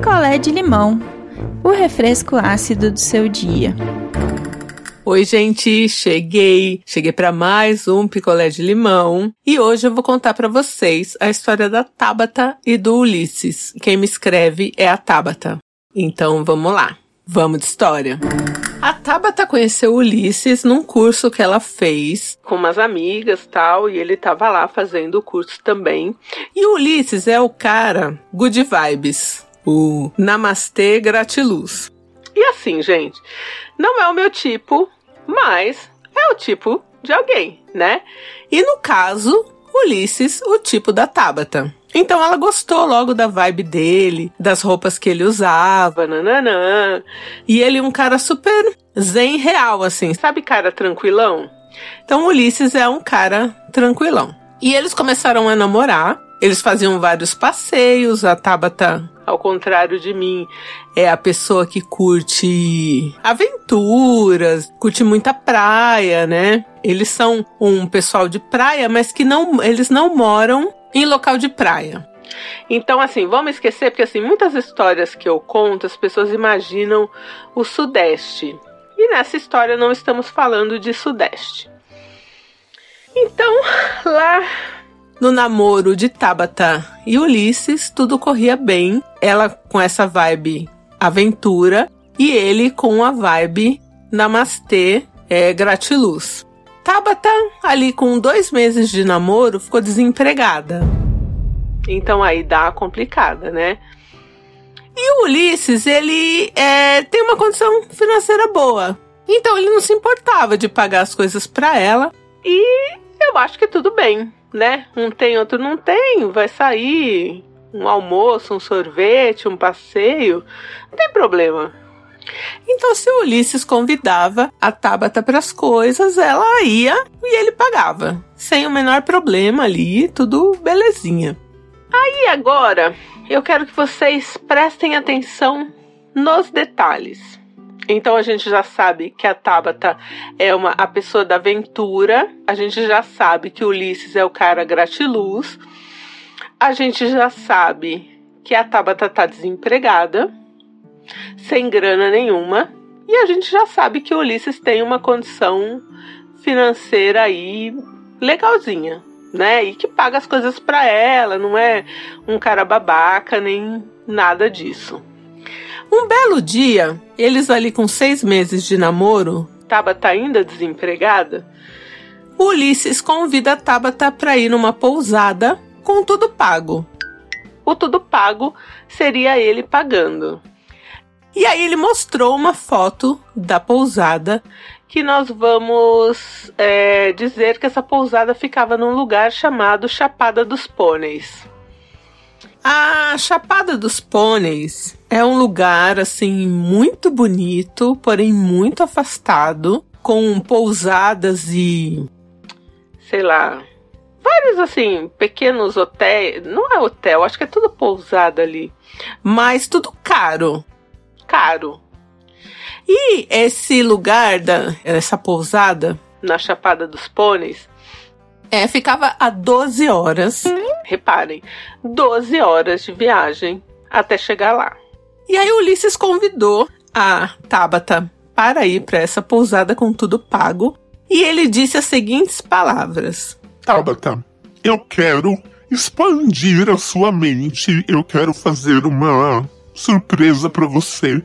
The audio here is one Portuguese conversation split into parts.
picolé de limão, o refresco ácido do seu dia. Oi, gente, cheguei. Cheguei para mais um picolé de limão e hoje eu vou contar para vocês a história da Tabata e do Ulisses. Quem me escreve é a Tabata. Então, vamos lá. Vamos de história. A Tabata conheceu Ulisses num curso que ela fez com umas amigas tal, e ele tava lá fazendo o curso também. E Ulisses é o cara good vibes, o namastê gratiluz. E assim, gente, não é o meu tipo, mas é o tipo de alguém, né? E no caso, Ulisses, o tipo da Tabata. Então ela gostou logo da vibe dele, das roupas que ele usava, nananã. E ele é um cara super zen real, assim. Sabe cara tranquilão? Então Ulisses é um cara tranquilão. E eles começaram a namorar. Eles faziam vários passeios. A Tabata, ao contrário de mim, é a pessoa que curte aventuras, curte muita praia, né? Eles são um pessoal de praia, mas que não, eles não moram em local de praia. Então, assim, vamos esquecer, porque assim, muitas histórias que eu conto, as pessoas imaginam o Sudeste. E nessa história não estamos falando de Sudeste. Então, lá no namoro de Tabata e Ulisses, tudo corria bem. Ela com essa vibe aventura e ele com a vibe namastê é, gratiluz. Tabata, ali com dois meses de namoro, ficou desempregada. Então aí dá complicada, né? E o Ulisses, ele é, tem uma condição financeira boa. Então ele não se importava de pagar as coisas para ela. E eu acho que tudo bem, né? Um tem, outro não tem. Vai sair um almoço, um sorvete, um passeio. Não tem problema. Então, se o Ulisses convidava a Tabata para as coisas, ela ia e ele pagava, sem o menor problema ali, tudo belezinha. Aí agora, eu quero que vocês prestem atenção nos detalhes. Então a gente já sabe que a Tabata é uma a pessoa da aventura, a gente já sabe que Ulisses é o cara gratiluz. A gente já sabe que a Tabata tá desempregada sem grana nenhuma. E a gente já sabe que Ulisses tem uma condição financeira aí legalzinha, né? E que paga as coisas para ela, não é um cara babaca nem nada disso. Um belo dia, eles ali com seis meses de namoro, Tabata ainda desempregada, Ulisses convida Tabata para ir numa pousada com tudo pago. O tudo pago seria ele pagando. E aí ele mostrou uma foto da pousada que nós vamos é, dizer que essa pousada ficava num lugar chamado Chapada dos Pôneis. A Chapada dos Pôneis é um lugar assim muito bonito, porém muito afastado, com pousadas e sei lá, vários assim pequenos hotéis, não é hotel, acho que é tudo pousada ali, mas tudo caro. Caro. E esse lugar, da, essa pousada, na Chapada dos Pôneis, é, ficava a 12 horas. Reparem, 12 horas de viagem até chegar lá. E aí Ulisses convidou a Tabata para ir para essa pousada com tudo pago. E ele disse as seguintes palavras: Tabata, eu quero expandir a sua mente. Eu quero fazer uma surpresa para você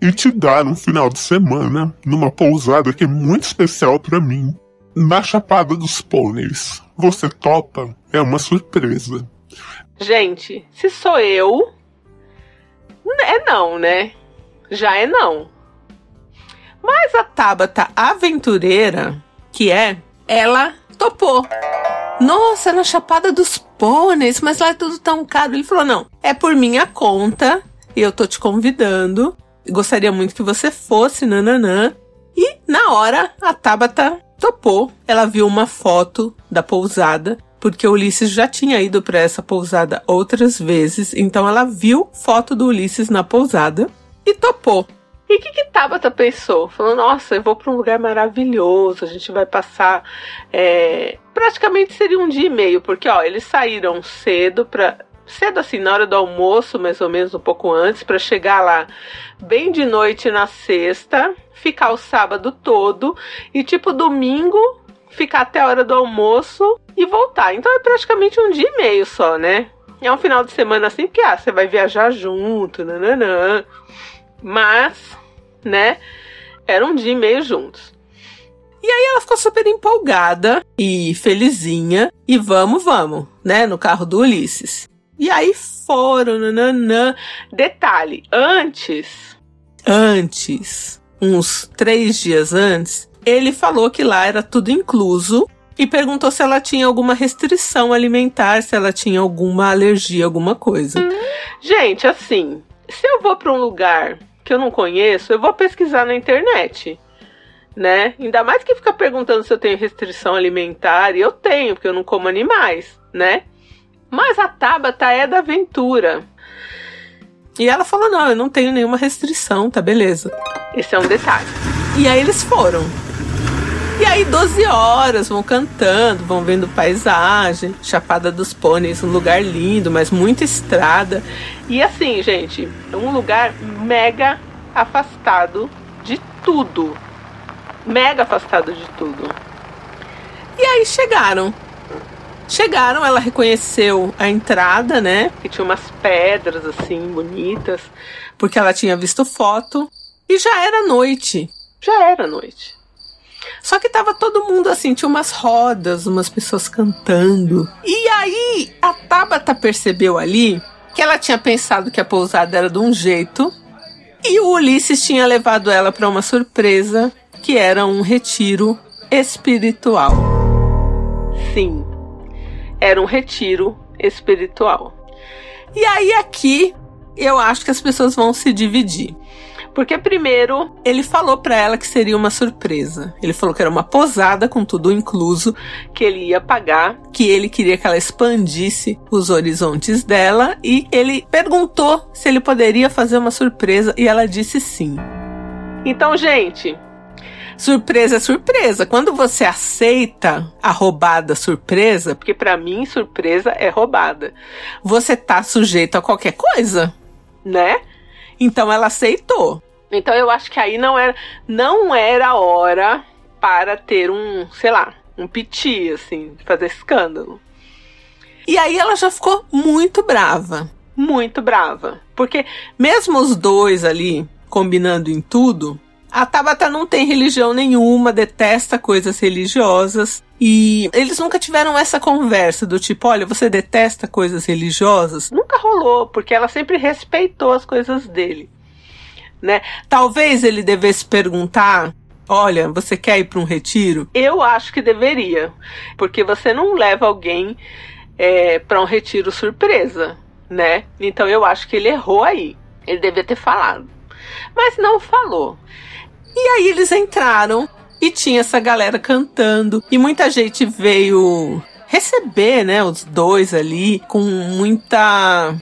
e te dar um final de semana numa pousada que é muito especial para mim, na Chapada dos Pôneis. Você topa? É uma surpresa. Gente, se sou eu, é não, né? Já é não. Mas a Tabata aventureira, que é, ela topou. Nossa, na Chapada dos Pôneis, mas lá é tudo tão caro. Ele falou: não, é por minha conta e eu tô te convidando. Gostaria muito que você fosse, nananã. E na hora a Tabata topou. Ela viu uma foto da pousada, porque Ulisses já tinha ido para essa pousada outras vezes, então ela viu foto do Ulisses na pousada e topou. E o que, que Tabata pensou? Falou: Nossa, eu vou para um lugar maravilhoso, a gente vai passar. É... Praticamente seria um dia e meio, porque ó, eles saíram cedo para cedo assim, na hora do almoço, mais ou menos um pouco antes, para chegar lá bem de noite na sexta, ficar o sábado todo e tipo domingo ficar até a hora do almoço e voltar. Então é praticamente um dia e meio só, né? É um final de semana assim, porque ah, você vai viajar junto, nananã. Mas, né? Era um dia e meio juntos. E aí ela ficou super empolgada e felizinha. E vamos, vamos, né? No carro do Ulisses. E aí foram, nananã. Detalhe, antes, antes, uns três dias antes, ele falou que lá era tudo incluso e perguntou se ela tinha alguma restrição alimentar, se ela tinha alguma alergia, alguma coisa. Gente, assim, se eu vou para um lugar que eu não conheço, eu vou pesquisar na internet. Né? Ainda mais que ficar perguntando se eu tenho restrição alimentar, e eu tenho, porque eu não como animais, né? Mas a Tabata é da aventura. E ela falou: não, eu não tenho nenhuma restrição, tá beleza. Esse é um detalhe. E aí eles foram. E aí, 12 horas, vão cantando, vão vendo paisagem, Chapada dos Pôneis, um lugar lindo, mas muita estrada. E assim, gente, é um lugar mega afastado de tudo. Mega afastado de tudo. E aí chegaram. Chegaram, ela reconheceu a entrada, né? Que tinha umas pedras assim bonitas, porque ela tinha visto foto. E já era noite. Já era noite. Só que tava todo mundo assim, tinha umas rodas, umas pessoas cantando. E aí a Tabata percebeu ali que ela tinha pensado que a pousada era de um jeito e o Ulisses tinha levado ela para uma surpresa que era um retiro espiritual. Sim, era um retiro espiritual. E aí aqui eu acho que as pessoas vão se dividir. Porque primeiro ele falou para ela que seria uma surpresa. Ele falou que era uma posada com tudo incluso, que ele ia pagar, que ele queria que ela expandisse os horizontes dela e ele perguntou se ele poderia fazer uma surpresa e ela disse sim. Então, gente, Surpresa é surpresa. Quando você aceita a roubada surpresa, porque para mim surpresa é roubada, você tá sujeito a qualquer coisa, né? Então ela aceitou. Então eu acho que aí não era, não era hora para ter um, sei lá, um piti, assim, fazer escândalo. E aí ela já ficou muito brava. Muito brava. Porque mesmo os dois ali combinando em tudo, a Tabata não tem religião nenhuma, detesta coisas religiosas. E eles nunca tiveram essa conversa do tipo, olha, você detesta coisas religiosas? Nunca rolou, porque ela sempre respeitou as coisas dele. Né? Talvez ele devesse perguntar Olha, você quer ir para um retiro? Eu acho que deveria, porque você não leva alguém é, para um retiro surpresa, né? Então eu acho que ele errou aí. Ele devia ter falado, mas não falou. E aí eles entraram e tinha essa galera cantando e muita gente veio receber, né, os dois ali com muita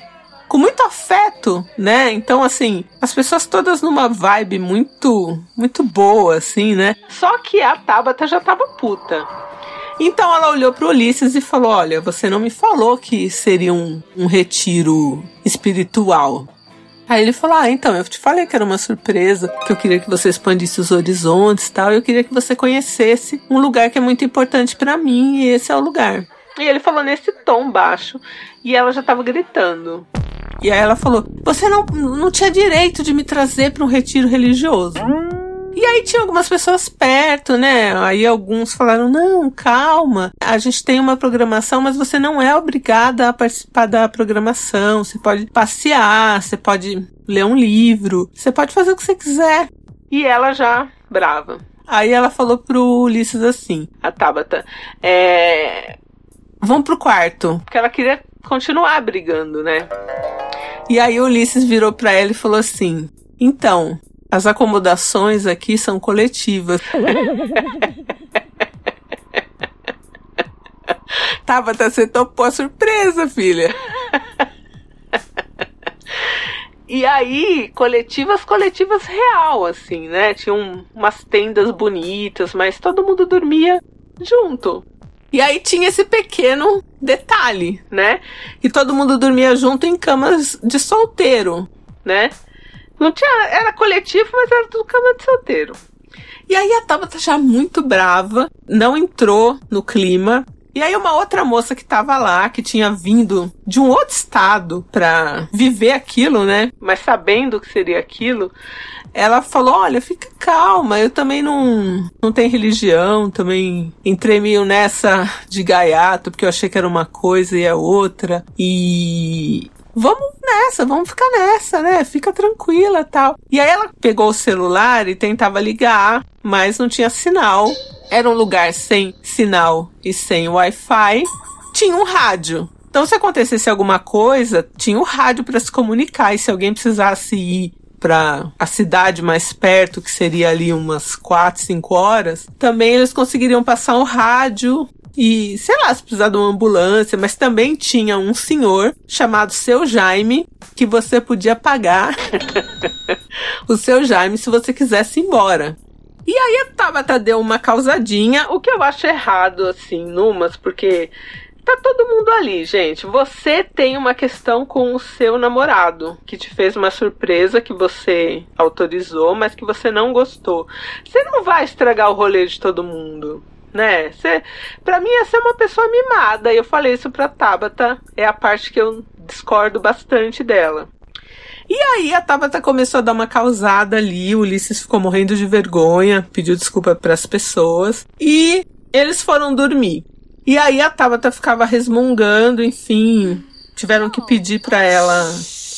com muito afeto, né? Então assim, as pessoas todas numa vibe muito muito boa assim, né? Só que a Tabata já tava puta. Então ela olhou para Ulisses e falou: Olha, você não me falou que seria um, um retiro espiritual. Aí ele falou: Ah, então, eu te falei que era uma surpresa, que eu queria que você expandisse os horizontes e tal. Eu queria que você conhecesse um lugar que é muito importante para mim e esse é o lugar. E ele falou nesse tom baixo e ela já tava gritando. E aí ela falou: Você não, não tinha direito de me trazer para um retiro religioso. E aí tinha algumas pessoas perto, né? Aí alguns falaram: não, calma, a gente tem uma programação, mas você não é obrigada a participar da programação. Você pode passear, você pode ler um livro, você pode fazer o que você quiser. E ela já brava. Aí ela falou pro Ulisses assim, a Tabata, é. Vamos pro quarto. Porque ela queria continuar brigando, né? E aí o Ulisses virou para ela e falou assim: Então, as acomodações aqui são coletivas. Tava, tá, você topou a surpresa, filha. E aí, coletivas, coletivas real, assim, né? Tinham umas tendas bonitas, mas todo mundo dormia junto. E aí tinha esse pequeno detalhe, né? E todo mundo dormia junto em camas de solteiro, né? Não tinha, era coletivo, mas era tudo cama de solteiro. E aí a Tabata já muito brava, não entrou no clima. E aí uma outra moça que tava lá, que tinha vindo de um outro estado pra viver aquilo, né? Mas sabendo que seria aquilo, ela falou: Olha, fica calma, eu também não, não tenho religião, também entrei meio nessa de gaiato, porque eu achei que era uma coisa e é outra. E vamos nessa, vamos ficar nessa, né? Fica tranquila tal. E aí ela pegou o celular e tentava ligar, mas não tinha sinal. Era um lugar sem sinal e sem Wi-Fi. Tinha um rádio. Então, se acontecesse alguma coisa, tinha o um rádio para se comunicar. E se alguém precisasse ir para a cidade mais perto, que seria ali umas 4, 5 horas, também eles conseguiriam passar um rádio e, sei lá, se precisar de uma ambulância, mas também tinha um senhor chamado Seu Jaime que você podia pagar o Seu Jaime se você quisesse ir embora. E aí a Tabata deu uma causadinha, o que eu acho errado, assim, numas, porque tá todo mundo ali, gente. Você tem uma questão com o seu namorado, que te fez uma surpresa que você autorizou, mas que você não gostou. Você não vai estragar o rolê de todo mundo né? Cê, pra mim, essa é uma pessoa mimada. E eu falei isso pra Tabata. É a parte que eu discordo bastante dela. E aí a Tabata começou a dar uma causada ali. O Ulisses ficou morrendo de vergonha, pediu desculpa para as pessoas. E eles foram dormir. E aí a Tabata ficava resmungando, enfim. Tiveram que pedir para ela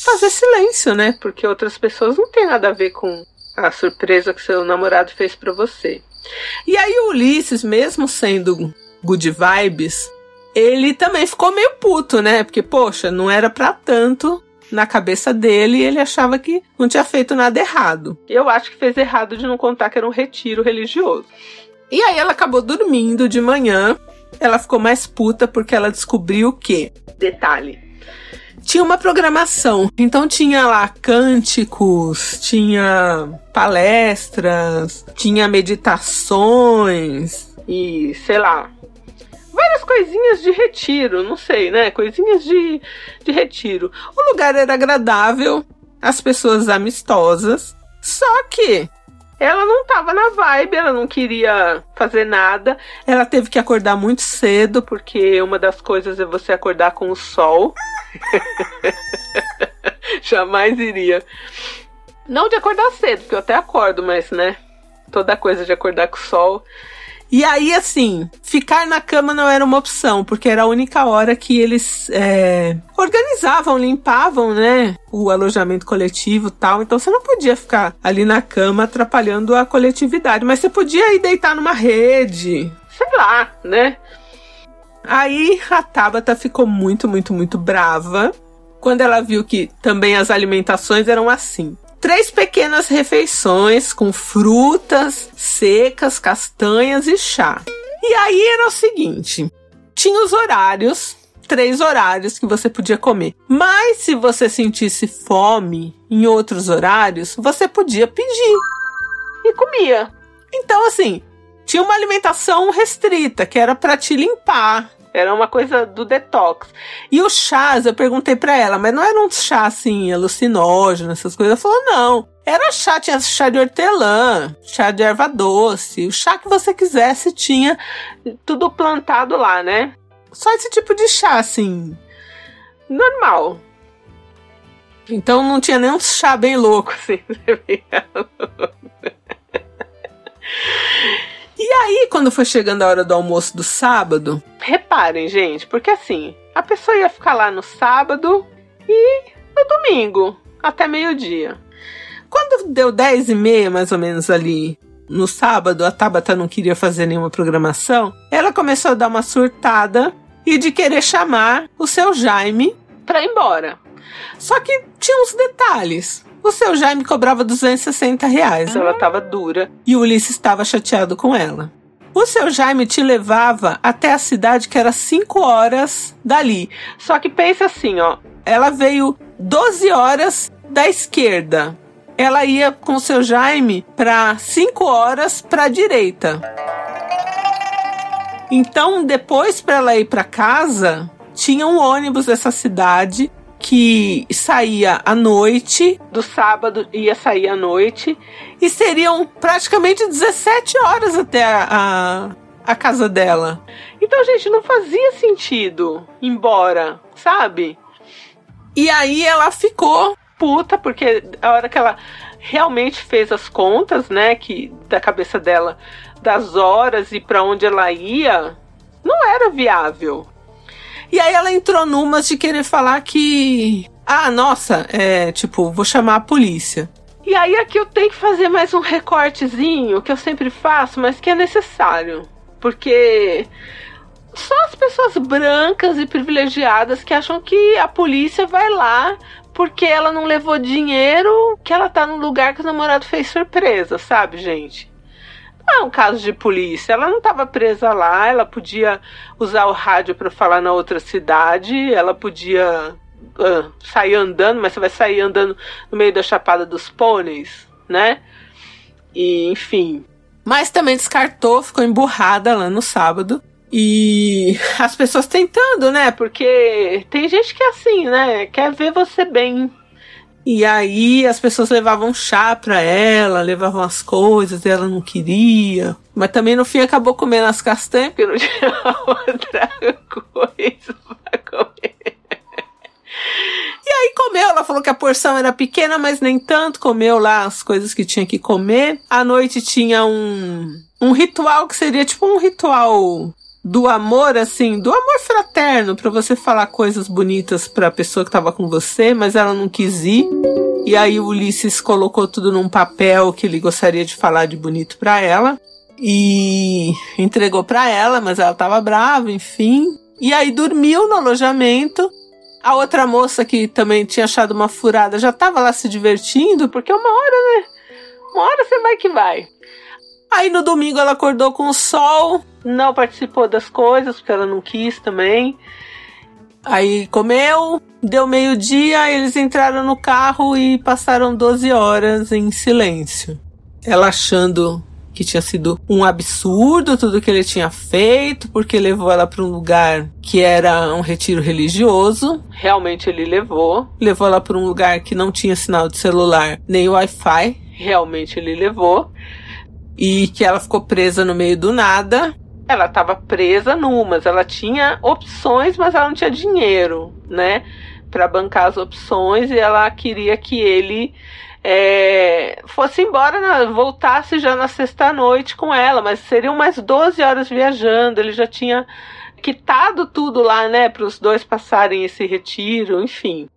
fazer silêncio, né? Porque outras pessoas não têm nada a ver com a surpresa que seu namorado fez para você. E aí o Ulisses, mesmo sendo good vibes, ele também ficou meio puto, né? Porque, poxa, não era pra tanto na cabeça dele e ele achava que não tinha feito nada errado. Eu acho que fez errado de não contar que era um retiro religioso. E aí ela acabou dormindo de manhã. Ela ficou mais puta porque ela descobriu que, detalhe, tinha uma programação. Então tinha lá cânticos, tinha palestras, tinha meditações e sei lá. Várias coisinhas de retiro, não sei, né? Coisinhas de, de retiro. O lugar era agradável, as pessoas amistosas. Só que ela não tava na vibe, ela não queria fazer nada. Ela teve que acordar muito cedo, porque uma das coisas é você acordar com o sol. Jamais iria. Não de acordar cedo, porque eu até acordo, mas né? Toda coisa de acordar com o sol. E aí, assim, ficar na cama não era uma opção, porque era a única hora que eles é, organizavam, limpavam, né? O alojamento coletivo tal. Então você não podia ficar ali na cama atrapalhando a coletividade, mas você podia ir deitar numa rede, sei lá, né? Aí a Tabata ficou muito, muito, muito brava quando ela viu que também as alimentações eram assim. Três pequenas refeições com frutas secas, castanhas e chá. E aí era o seguinte: tinha os horários, três horários que você podia comer. Mas se você sentisse fome em outros horários, você podia pedir e comia. Então, assim, tinha uma alimentação restrita, que era para te limpar. Era uma coisa do detox. E os chás, eu perguntei para ela, mas não era um chá assim, alucinógeno, essas coisas. Ela falou, não. Era chá, tinha chá de hortelã, chá de erva doce, o chá que você quisesse tinha tudo plantado lá, né? Só esse tipo de chá, assim, normal. Então não tinha nenhum chá bem louco, assim. E aí, quando foi chegando a hora do almoço do sábado, reparem, gente, porque assim, a pessoa ia ficar lá no sábado e no domingo, até meio-dia. Quando deu 10 e meia, mais ou menos ali, no sábado, a Tabata não queria fazer nenhuma programação, ela começou a dar uma surtada e de querer chamar o seu Jaime para ir embora. Só que tinha uns detalhes. O seu Jaime cobrava 260 reais. Ela estava dura e o Ulisses estava chateado com ela. O seu Jaime te levava até a cidade que era 5 horas dali. Só que pensa assim, ó. Ela veio 12 horas da esquerda. Ela ia com o seu Jaime para 5 horas para a direita. Então, depois para ela ir para casa, tinha um ônibus dessa cidade que saía à noite, do sábado ia sair à noite, e seriam praticamente 17 horas até a, a, a casa dela. Então, gente, não fazia sentido ir embora, sabe? E aí ela ficou puta, porque a hora que ela realmente fez as contas, né, que da cabeça dela, das horas e para onde ela ia, não era viável. E aí ela entrou numas de querer falar que. Ah, nossa, é tipo, vou chamar a polícia. E aí aqui eu tenho que fazer mais um recortezinho que eu sempre faço, mas que é necessário. Porque só as pessoas brancas e privilegiadas que acham que a polícia vai lá porque ela não levou dinheiro, que ela tá no lugar que o namorado fez surpresa, sabe, gente? Não é um caso de polícia. Ela não estava presa lá, ela podia usar o rádio para falar na outra cidade, ela podia uh, sair andando, mas você vai sair andando no meio da Chapada dos Pôneis, né? E, enfim. Mas também descartou, ficou emburrada lá no sábado. E as pessoas tentando, né? Porque tem gente que é assim, né? Quer ver você bem. E aí as pessoas levavam chá pra ela, levavam as coisas, e ela não queria. Mas também no fim acabou comendo as castanhas, porque não tinha outra coisa pra comer. E aí comeu, ela falou que a porção era pequena, mas nem tanto, comeu lá as coisas que tinha que comer. À noite tinha um, um ritual que seria tipo um ritual do amor, assim, do amor fraterno, para você falar coisas bonitas para a pessoa que estava com você, mas ela não quis ir. E aí o Ulisses colocou tudo num papel que ele gostaria de falar de bonito para ela e entregou para ela, mas ela estava brava, enfim. E aí dormiu no alojamento. A outra moça que também tinha achado uma furada já estava lá se divertindo, porque uma hora, né? Uma hora você vai que vai. Aí no domingo ela acordou com o sol, não participou das coisas, porque ela não quis também. Aí comeu, deu meio-dia, eles entraram no carro e passaram 12 horas em silêncio. Ela achando que tinha sido um absurdo tudo que ele tinha feito, porque levou ela para um lugar que era um retiro religioso. Realmente ele levou. Levou ela para um lugar que não tinha sinal de celular nem Wi-Fi. Realmente ele levou e que ela ficou presa no meio do nada. Ela estava presa numas, ela tinha opções, mas ela não tinha dinheiro, né, para bancar as opções e ela queria que ele é, fosse embora, na, voltasse já na sexta noite com ela, mas seriam mais 12 horas viajando. Ele já tinha quitado tudo lá, né, para os dois passarem esse retiro, enfim.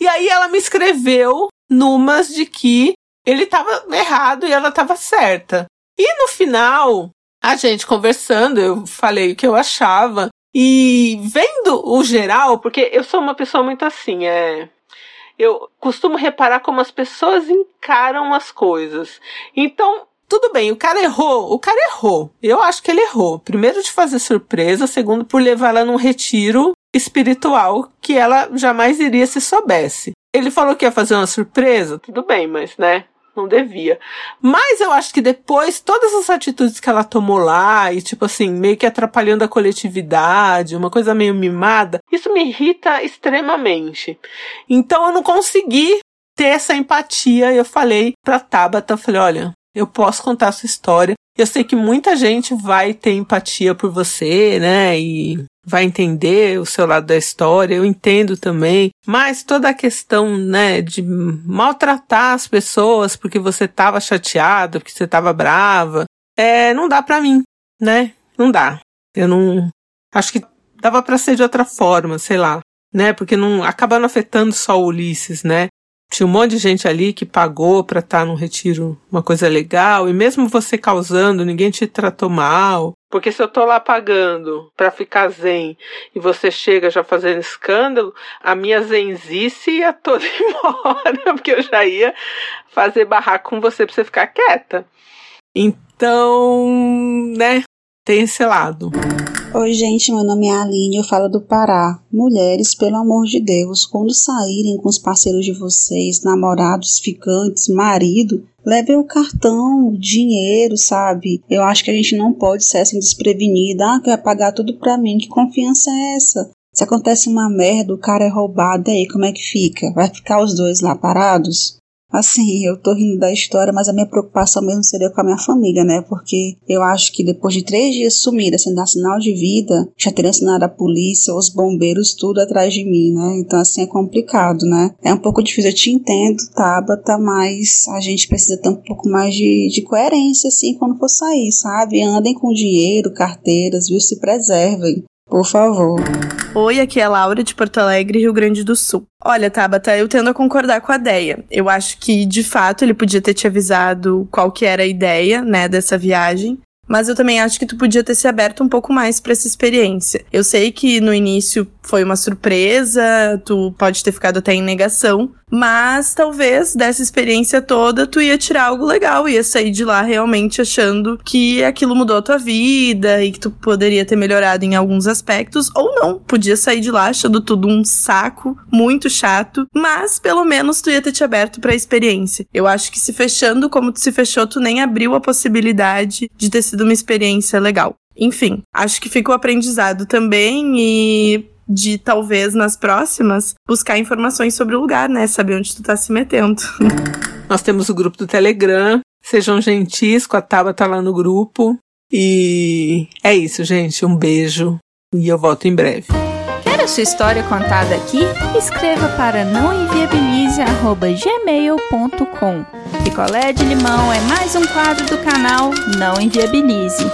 E aí ela me escreveu numas de que ele estava errado e ela estava certa. E no final, a gente conversando, eu falei o que eu achava. E vendo o geral, porque eu sou uma pessoa muito assim, é. Eu costumo reparar como as pessoas encaram as coisas. Então, tudo bem, o cara errou, o cara errou. Eu acho que ele errou. Primeiro de fazer surpresa, segundo por levar ela num retiro espiritual que ela jamais iria se soubesse. Ele falou que ia fazer uma surpresa, tudo bem, mas né? Não devia. Mas eu acho que depois, todas as atitudes que ela tomou lá, e tipo assim, meio que atrapalhando a coletividade, uma coisa meio mimada, isso me irrita extremamente. Então eu não consegui ter essa empatia. Eu falei pra Tabata, falei, olha, eu posso contar a sua história. Eu sei que muita gente vai ter empatia por você, né? E vai entender o seu lado da história, eu entendo também, mas toda a questão, né, de maltratar as pessoas porque você tava chateado, porque você tava brava, é, não dá para mim, né? Não dá. Eu não acho que dava para ser de outra forma, sei lá, né? Porque não acaba não afetando só o Ulisses, né? Tinha um monte de gente ali que pagou para estar tá num retiro, uma coisa legal, e mesmo você causando, ninguém te tratou mal. Porque se eu tô lá pagando para ficar zen e você chega já fazendo escândalo, a minha zenzice ia toda embora, porque eu já ia fazer barraco com você pra você ficar quieta. Então, né, tem esse lado. Oi, gente, meu nome é Aline, eu falo do Pará. Mulheres, pelo amor de Deus, quando saírem com os parceiros de vocês, namorados, ficantes, marido, levem o cartão, o dinheiro, sabe? Eu acho que a gente não pode ser assim desprevenida. Ah, que vai pagar tudo pra mim. Que confiança é essa? Se acontece uma merda, o cara é roubado, aí como é que fica? Vai ficar os dois lá parados? Assim, eu tô rindo da história, mas a minha preocupação mesmo seria com a minha família, né? Porque eu acho que depois de três dias sumida, sem dar sinal de vida, já teria assinado a polícia, os bombeiros, tudo atrás de mim, né? Então, assim, é complicado, né? É um pouco difícil, eu te entendo, Tabata, mas a gente precisa ter um pouco mais de, de coerência, assim, quando for sair, sabe? Andem com dinheiro, carteiras, viu? Se preservem. Por favor. Oi, aqui é a Laura de Porto Alegre, Rio Grande do Sul. Olha, Tabata, eu tendo a concordar com a Deia. Eu acho que, de fato, ele podia ter te avisado qual que era a ideia, né, dessa viagem. Mas eu também acho que tu podia ter se aberto um pouco mais para essa experiência. Eu sei que no início foi uma surpresa, tu pode ter ficado até em negação, mas talvez dessa experiência toda tu ia tirar algo legal, ia sair de lá realmente achando que aquilo mudou a tua vida e que tu poderia ter melhorado em alguns aspectos, ou não, podia sair de lá achando tudo um saco, muito chato, mas pelo menos tu ia ter te aberto para a experiência. Eu acho que se fechando como tu se fechou, tu nem abriu a possibilidade de ter sido uma experiência legal. Enfim, acho que fica o aprendizado também e de talvez nas próximas buscar informações sobre o lugar, né? Saber onde tu tá se metendo. Nós temos o grupo do Telegram. Sejam gentis com a Taba tá lá no grupo. E é isso, gente. Um beijo e eu volto em breve. Quer a sua história contada aqui? Escreva para nãoenviabilize@gmail.com. Picolé de limão é mais um quadro do canal Não Enviabilize.